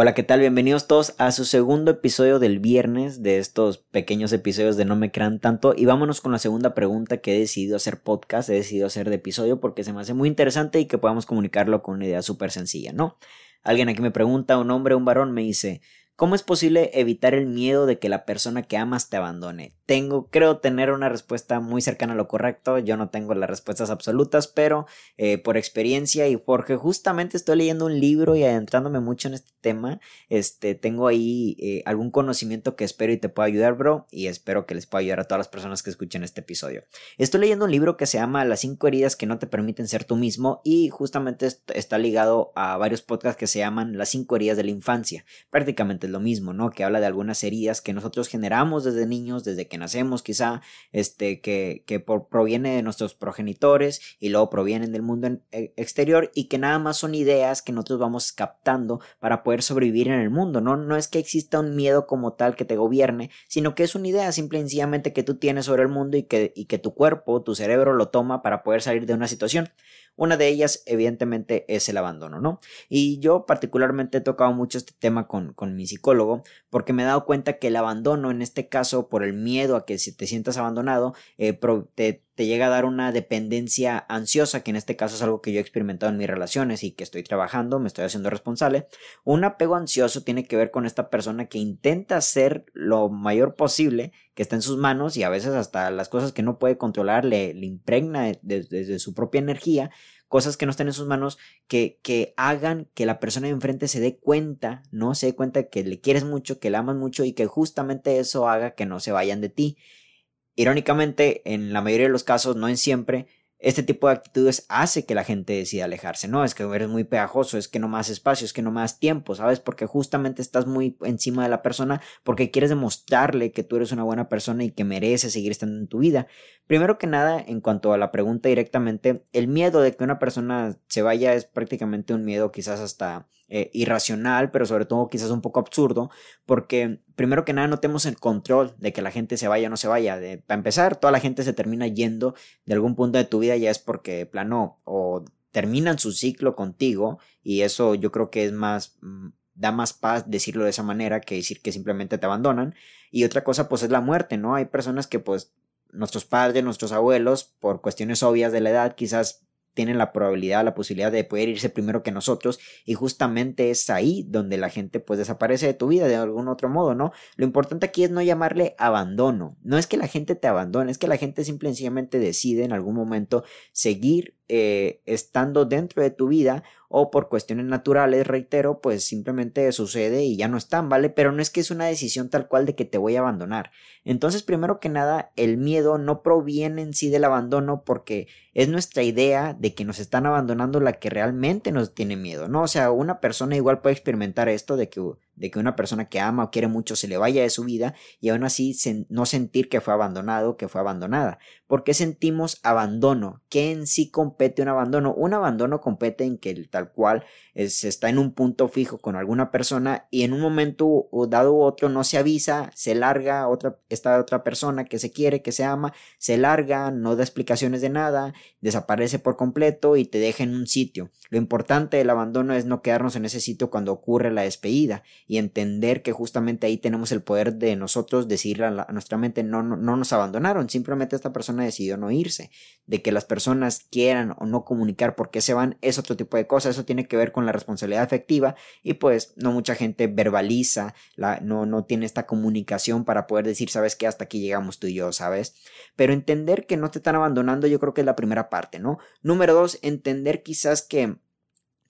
Hola, ¿qué tal? Bienvenidos todos a su segundo episodio del viernes de estos pequeños episodios de No me crean tanto. Y vámonos con la segunda pregunta que he decidido hacer podcast, he decidido hacer de episodio porque se me hace muy interesante y que podamos comunicarlo con una idea súper sencilla, ¿no? Alguien aquí me pregunta, un hombre un varón me dice, ¿Cómo es posible evitar el miedo de que la persona que amas te abandone? Tengo, creo tener una respuesta muy cercana a lo correcto. Yo no tengo las respuestas absolutas, pero eh, por experiencia y porque justamente estoy leyendo un libro y adentrándome mucho en este tema, este, tengo ahí eh, algún conocimiento que espero y te pueda ayudar, bro, y espero que les pueda ayudar a todas las personas que escuchen este episodio. Estoy leyendo un libro que se llama Las cinco heridas que no te permiten ser tú mismo y justamente está ligado a varios podcasts que se llaman Las cinco heridas de la infancia. Prácticamente lo mismo, ¿no? Que habla de algunas heridas que nosotros generamos desde niños, desde que nacemos quizá, este, que, que proviene de nuestros progenitores y luego provienen del mundo e, exterior y que nada más son ideas que nosotros vamos captando para poder sobrevivir en el mundo, ¿no? No es que exista un miedo como tal que te gobierne, sino que es una idea simple y sencillamente que tú tienes sobre el mundo y que, y que tu cuerpo, tu cerebro lo toma para poder salir de una situación. Una de ellas, evidentemente, es el abandono, ¿no? Y yo particularmente he tocado mucho este tema con, con mi psicólogo porque me he dado cuenta que el abandono, en este caso, por el miedo a que si te sientas abandonado, eh, te, te llega a dar una dependencia ansiosa, que en este caso es algo que yo he experimentado en mis relaciones y que estoy trabajando, me estoy haciendo responsable. Un apego ansioso tiene que ver con esta persona que intenta hacer lo mayor posible que está en sus manos y a veces hasta las cosas que no puede controlar le, impregna desde, su propia energía, cosas que no están en sus manos que, hagan que la persona de enfrente se dé cuenta, no se dé cuenta que le quieres mucho, que le amas mucho y que justamente eso haga que no se vayan de ti. Irónicamente, en la mayoría de los casos, no en siempre, este tipo de actitudes hace que la gente decida alejarse, ¿no? Es que eres muy pegajoso, es que no más espacio, es que no más tiempo, ¿sabes? Porque justamente estás muy encima de la persona porque quieres demostrarle que tú eres una buena persona y que mereces seguir estando en tu vida. Primero que nada, en cuanto a la pregunta directamente, el miedo de que una persona se vaya es prácticamente un miedo quizás hasta eh, irracional, pero sobre todo quizás un poco absurdo, porque primero que nada no tenemos el control de que la gente se vaya o no se vaya. De, para empezar, toda la gente se termina yendo de algún punto de tu vida ya es porque plano o terminan su ciclo contigo y eso yo creo que es más mm, da más paz decirlo de esa manera que decir que simplemente te abandonan y otra cosa pues es la muerte, ¿no? Hay personas que pues nuestros padres, nuestros abuelos, por cuestiones obvias de la edad, quizás tienen la probabilidad, la posibilidad de poder irse primero que nosotros y justamente es ahí donde la gente pues desaparece de tu vida de algún otro modo, ¿no? Lo importante aquí es no llamarle abandono, no es que la gente te abandone, es que la gente simple y sencillamente decide en algún momento seguir eh, estando dentro de tu vida o por cuestiones naturales, reitero, pues simplemente sucede y ya no están, ¿vale? Pero no es que es una decisión tal cual de que te voy a abandonar. Entonces, primero que nada, el miedo no proviene en sí del abandono porque es nuestra idea de que nos están abandonando la que realmente nos tiene miedo, ¿no? O sea, una persona igual puede experimentar esto de que de que una persona que ama o quiere mucho se le vaya de su vida y aún así no sentir que fue abandonado, que fue abandonada. ¿Por qué sentimos abandono? ¿Qué en sí compete un abandono? Un abandono compete en que tal cual se está en un punto fijo con alguna persona y en un momento dado u otro no se avisa, se larga otra, esta otra persona que se quiere, que se ama, se larga, no da explicaciones de nada, desaparece por completo y te deja en un sitio. Lo importante del abandono es no quedarnos en ese sitio cuando ocurre la despedida y entender que justamente ahí tenemos el poder de nosotros decirle a, nuestra mente no, no, no nos abandonaron, simplemente esta persona decidió no irse. De que las personas quieran o no comunicar por qué se van es otro tipo de cosas, eso tiene que ver con la responsabilidad afectiva y pues no mucha gente verbaliza, la, no, no tiene esta comunicación para poder decir, sabes que hasta aquí llegamos tú y yo, ¿sabes? Pero entender que no te están abandonando yo creo que es la primera parte, ¿no? Número dos, entender quizás que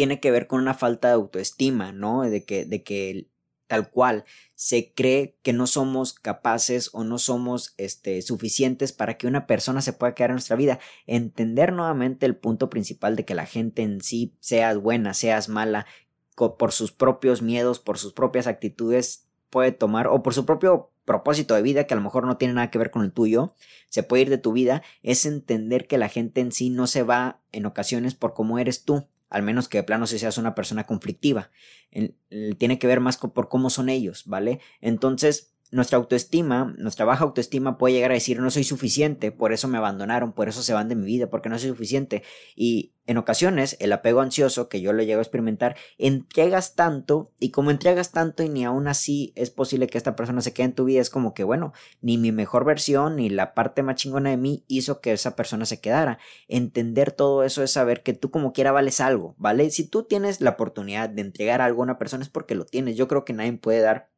tiene que ver con una falta de autoestima, ¿no? De que, de que tal cual se cree que no somos capaces o no somos este, suficientes para que una persona se pueda quedar en nuestra vida. Entender nuevamente el punto principal de que la gente en sí, seas buena, seas mala, por sus propios miedos, por sus propias actitudes, puede tomar, o por su propio propósito de vida, que a lo mejor no tiene nada que ver con el tuyo, se puede ir de tu vida, es entender que la gente en sí no se va en ocasiones por cómo eres tú, al menos que de plano seas una persona conflictiva. tiene que ver más por cómo son ellos, ¿vale? Entonces, nuestra autoestima, nuestra baja autoestima puede llegar a decir no soy suficiente, por eso me abandonaron, por eso se van de mi vida, porque no soy suficiente. Y en ocasiones el apego ansioso, que yo lo llego a experimentar, entregas tanto y como entregas tanto y ni aún así es posible que esta persona se quede en tu vida, es como que bueno, ni mi mejor versión ni la parte más chingona de mí hizo que esa persona se quedara. Entender todo eso es saber que tú como quiera vales algo, ¿vale? Si tú tienes la oportunidad de entregar algo a una persona es porque lo tienes. Yo creo que nadie puede dar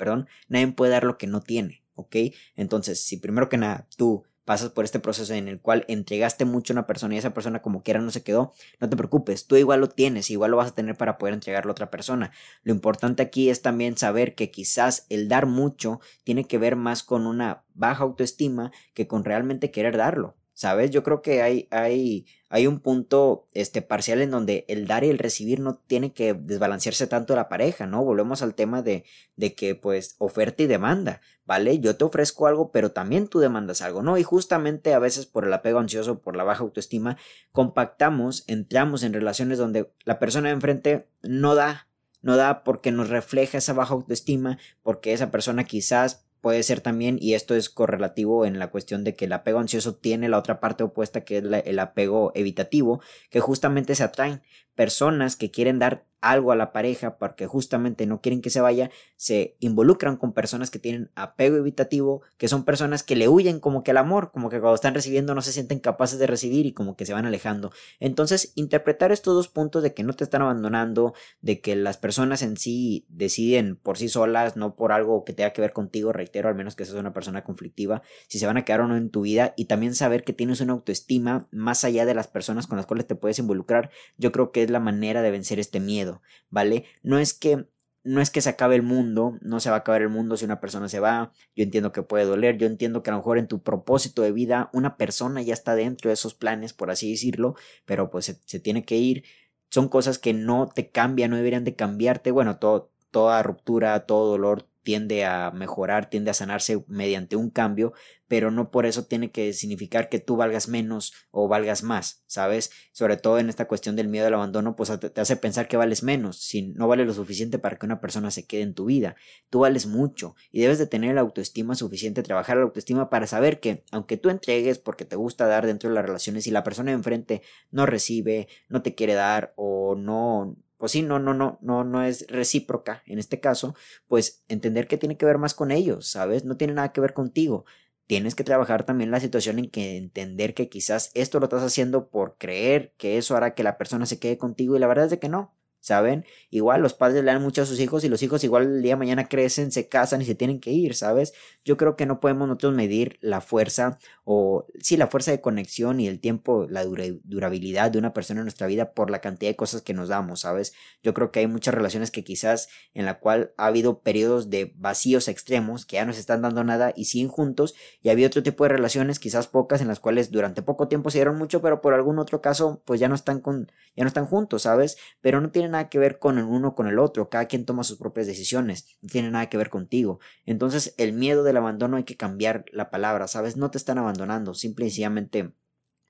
perdón, nadie puede dar lo que no tiene, ¿ok? Entonces, si primero que nada tú pasas por este proceso en el cual entregaste mucho a una persona y esa persona como quiera no se quedó, no te preocupes, tú igual lo tienes, igual lo vas a tener para poder entregarlo a otra persona. Lo importante aquí es también saber que quizás el dar mucho tiene que ver más con una baja autoestima que con realmente querer darlo. ¿Sabes? Yo creo que hay, hay, hay un punto este, parcial en donde el dar y el recibir no tiene que desbalancearse tanto la pareja, ¿no? Volvemos al tema de, de que, pues, oferta y demanda, ¿vale? Yo te ofrezco algo, pero también tú demandas algo, ¿no? Y justamente a veces por el apego ansioso, por la baja autoestima, compactamos, entramos en relaciones donde la persona de enfrente no da, no da porque nos refleja esa baja autoestima, porque esa persona quizás puede ser también, y esto es correlativo en la cuestión de que el apego ansioso tiene la otra parte opuesta que es el apego evitativo, que justamente se atraen personas que quieren dar algo a la pareja porque justamente no quieren que se vaya, se involucran con personas que tienen apego evitativo, que son personas que le huyen como que al amor, como que cuando están recibiendo no se sienten capaces de recibir y como que se van alejando. Entonces, interpretar estos dos puntos de que no te están abandonando, de que las personas en sí deciden por sí solas, no por algo que tenga que ver contigo, reitero, al menos que seas una persona conflictiva, si se van a quedar o no en tu vida y también saber que tienes una autoestima más allá de las personas con las cuales te puedes involucrar, yo creo que es la manera de vencer este miedo, ¿vale? No es que no es que se acabe el mundo, no se va a acabar el mundo si una persona se va, yo entiendo que puede doler, yo entiendo que a lo mejor en tu propósito de vida una persona ya está dentro de esos planes, por así decirlo, pero pues se, tiene que ir, son cosas que no te cambian, no deberían de cambiarte, bueno, todo, toda ruptura, todo dolor tiende a mejorar, tiende a sanarse mediante un cambio, pero no por eso tiene que significar que tú valgas menos o valgas más, ¿sabes? Sobre todo en esta cuestión del miedo al abandono, pues te hace pensar que vales menos, si no vale lo suficiente para que una persona se quede en tu vida. Tú vales mucho y debes de tener la autoestima suficiente, trabajar la autoestima para saber que aunque tú entregues porque te gusta dar dentro de las relaciones y la persona de enfrente no recibe, no te quiere dar o no pues sí, no, no, no, no, no es recíproca en este caso, pues entender que tiene que ver más con ellos, ¿sabes? No tiene nada que ver contigo. Tienes que trabajar también la situación en que entender que quizás esto lo estás haciendo por creer que eso hará que la persona se quede contigo y la verdad es de que no. ¿Saben? Igual los padres le dan mucho a sus hijos y los hijos igual el día de mañana crecen, se casan y se tienen que ir, ¿sabes? Yo creo que no podemos nosotros medir la fuerza o sí, la fuerza de conexión y el tiempo, la durabilidad de una persona en nuestra vida por la cantidad de cosas que nos damos, ¿sabes? Yo creo que hay muchas relaciones que quizás en la cual ha habido periodos de vacíos extremos que ya no se están dando nada y siguen juntos y había otro tipo de relaciones, quizás pocas, en las cuales durante poco tiempo se dieron mucho, pero por algún otro caso pues ya no están con ya no están juntos, ¿sabes? Pero no tienen nada que ver con el uno con el otro, cada quien toma sus propias decisiones, no tiene nada que ver contigo. Entonces el miedo del abandono hay que cambiar la palabra, ¿sabes? No te están abandonando, simple y sencillamente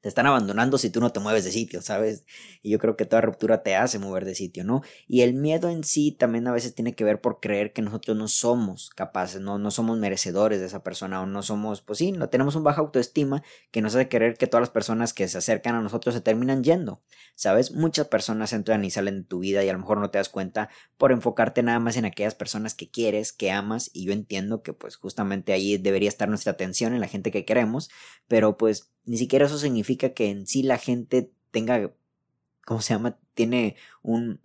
te están abandonando si tú no te mueves de sitio, ¿sabes? Y yo creo que toda ruptura te hace mover de sitio, ¿no? Y el miedo en sí también a veces tiene que ver por creer que nosotros no somos capaces, no, no somos merecedores de esa persona o no somos, pues sí, no tenemos un baja autoestima que nos hace creer que todas las personas que se acercan a nosotros se terminan yendo, ¿sabes? Muchas personas entran y salen de tu vida y a lo mejor no te das cuenta por enfocarte nada más en aquellas personas que quieres, que amas y yo entiendo que pues justamente ahí debería estar nuestra atención en la gente que queremos, pero pues ni siquiera eso significa que en sí la gente tenga, ¿cómo se llama? Tiene un,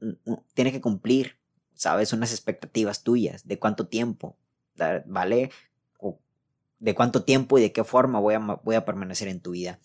tiene que cumplir, ¿sabes? Unas expectativas tuyas, de cuánto tiempo, ¿vale? O de cuánto tiempo y de qué forma voy a, voy a permanecer en tu vida.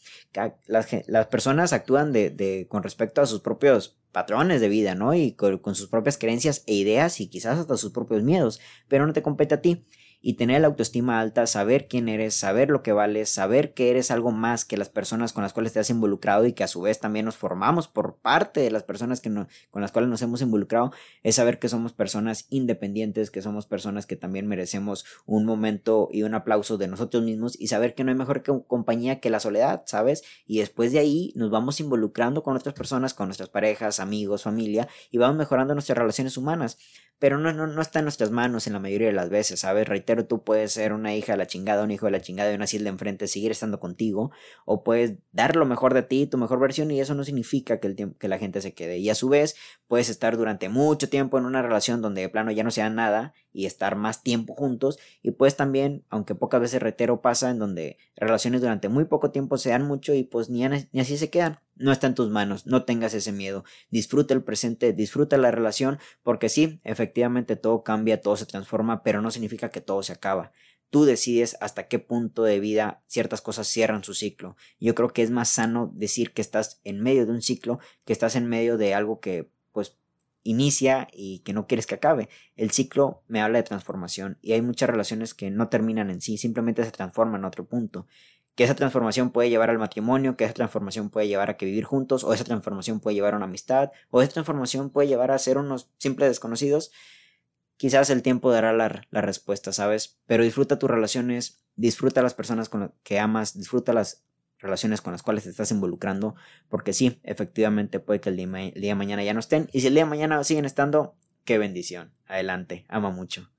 Las, las personas actúan de, de, con respecto a sus propios patrones de vida, ¿no? Y con, con sus propias creencias e ideas y quizás hasta sus propios miedos, pero no te compete a ti. Y tener la autoestima alta, saber quién eres, saber lo que vales, saber que eres algo más que las personas con las cuales te has involucrado y que a su vez también nos formamos por parte de las personas que con las cuales nos hemos involucrado, es saber que somos personas independientes, que somos personas que también merecemos un momento y un aplauso de nosotros mismos y saber que no hay mejor compañía que la soledad, ¿sabes? Y después de ahí nos vamos involucrando con otras personas, con nuestras parejas, amigos, familia y vamos mejorando nuestras relaciones humanas pero no, no, no está en nuestras manos en la mayoría de las veces, ¿sabes? Reitero, tú puedes ser una hija de la chingada, un hijo de la chingada y una de enfrente, seguir estando contigo, o puedes dar lo mejor de ti, tu mejor versión, y eso no significa que, el tiempo, que la gente se quede. Y a su vez, puedes estar durante mucho tiempo en una relación donde de plano ya no sea nada y estar más tiempo juntos, y puedes también, aunque pocas veces reitero pasa, en donde relaciones durante muy poco tiempo sean mucho y pues ni, ni así se quedan no está en tus manos, no tengas ese miedo, disfruta el presente, disfruta la relación, porque sí, efectivamente todo cambia, todo se transforma, pero no significa que todo se acaba. Tú decides hasta qué punto de vida ciertas cosas cierran su ciclo. Yo creo que es más sano decir que estás en medio de un ciclo que estás en medio de algo que pues inicia y que no quieres que acabe. El ciclo me habla de transformación y hay muchas relaciones que no terminan en sí, simplemente se transforman en otro punto que esa transformación puede llevar al matrimonio, que esa transformación puede llevar a que vivir juntos, o esa transformación puede llevar a una amistad, o esa transformación puede llevar a ser unos simples desconocidos, quizás el tiempo dará la, la respuesta, ¿sabes? Pero disfruta tus relaciones, disfruta las personas con las que amas, disfruta las relaciones con las cuales te estás involucrando, porque sí, efectivamente puede que el día, el día de mañana ya no estén, y si el día de mañana siguen estando, qué bendición. Adelante, ama mucho.